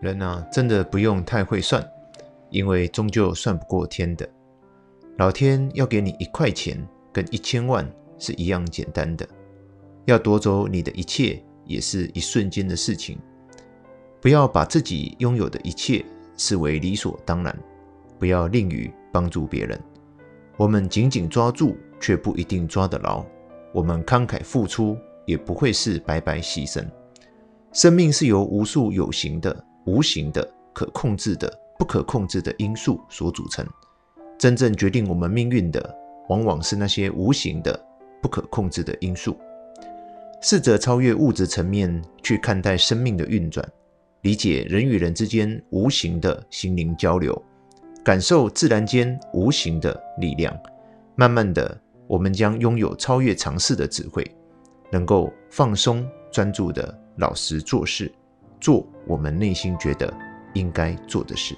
人啊，真的不用太会算，因为终究算不过天的。老天要给你一块钱，跟一千万是一样简单的；要夺走你的一切，也是一瞬间的事情。不要把自己拥有的一切视为理所当然，不要吝于帮助别人。我们紧紧抓住，却不一定抓得牢；我们慷慨付出，也不会是白白牺牲。生命是由无数有形的、无形的、可控制的、不可控制的因素所组成。真正决定我们命运的，往往是那些无形的、不可控制的因素。试着超越物质层面去看待生命的运转，理解人与人之间无形的心灵交流，感受自然间无形的力量。慢慢的，我们将拥有超越常识的智慧，能够放松、专注的老实做事，做我们内心觉得应该做的事。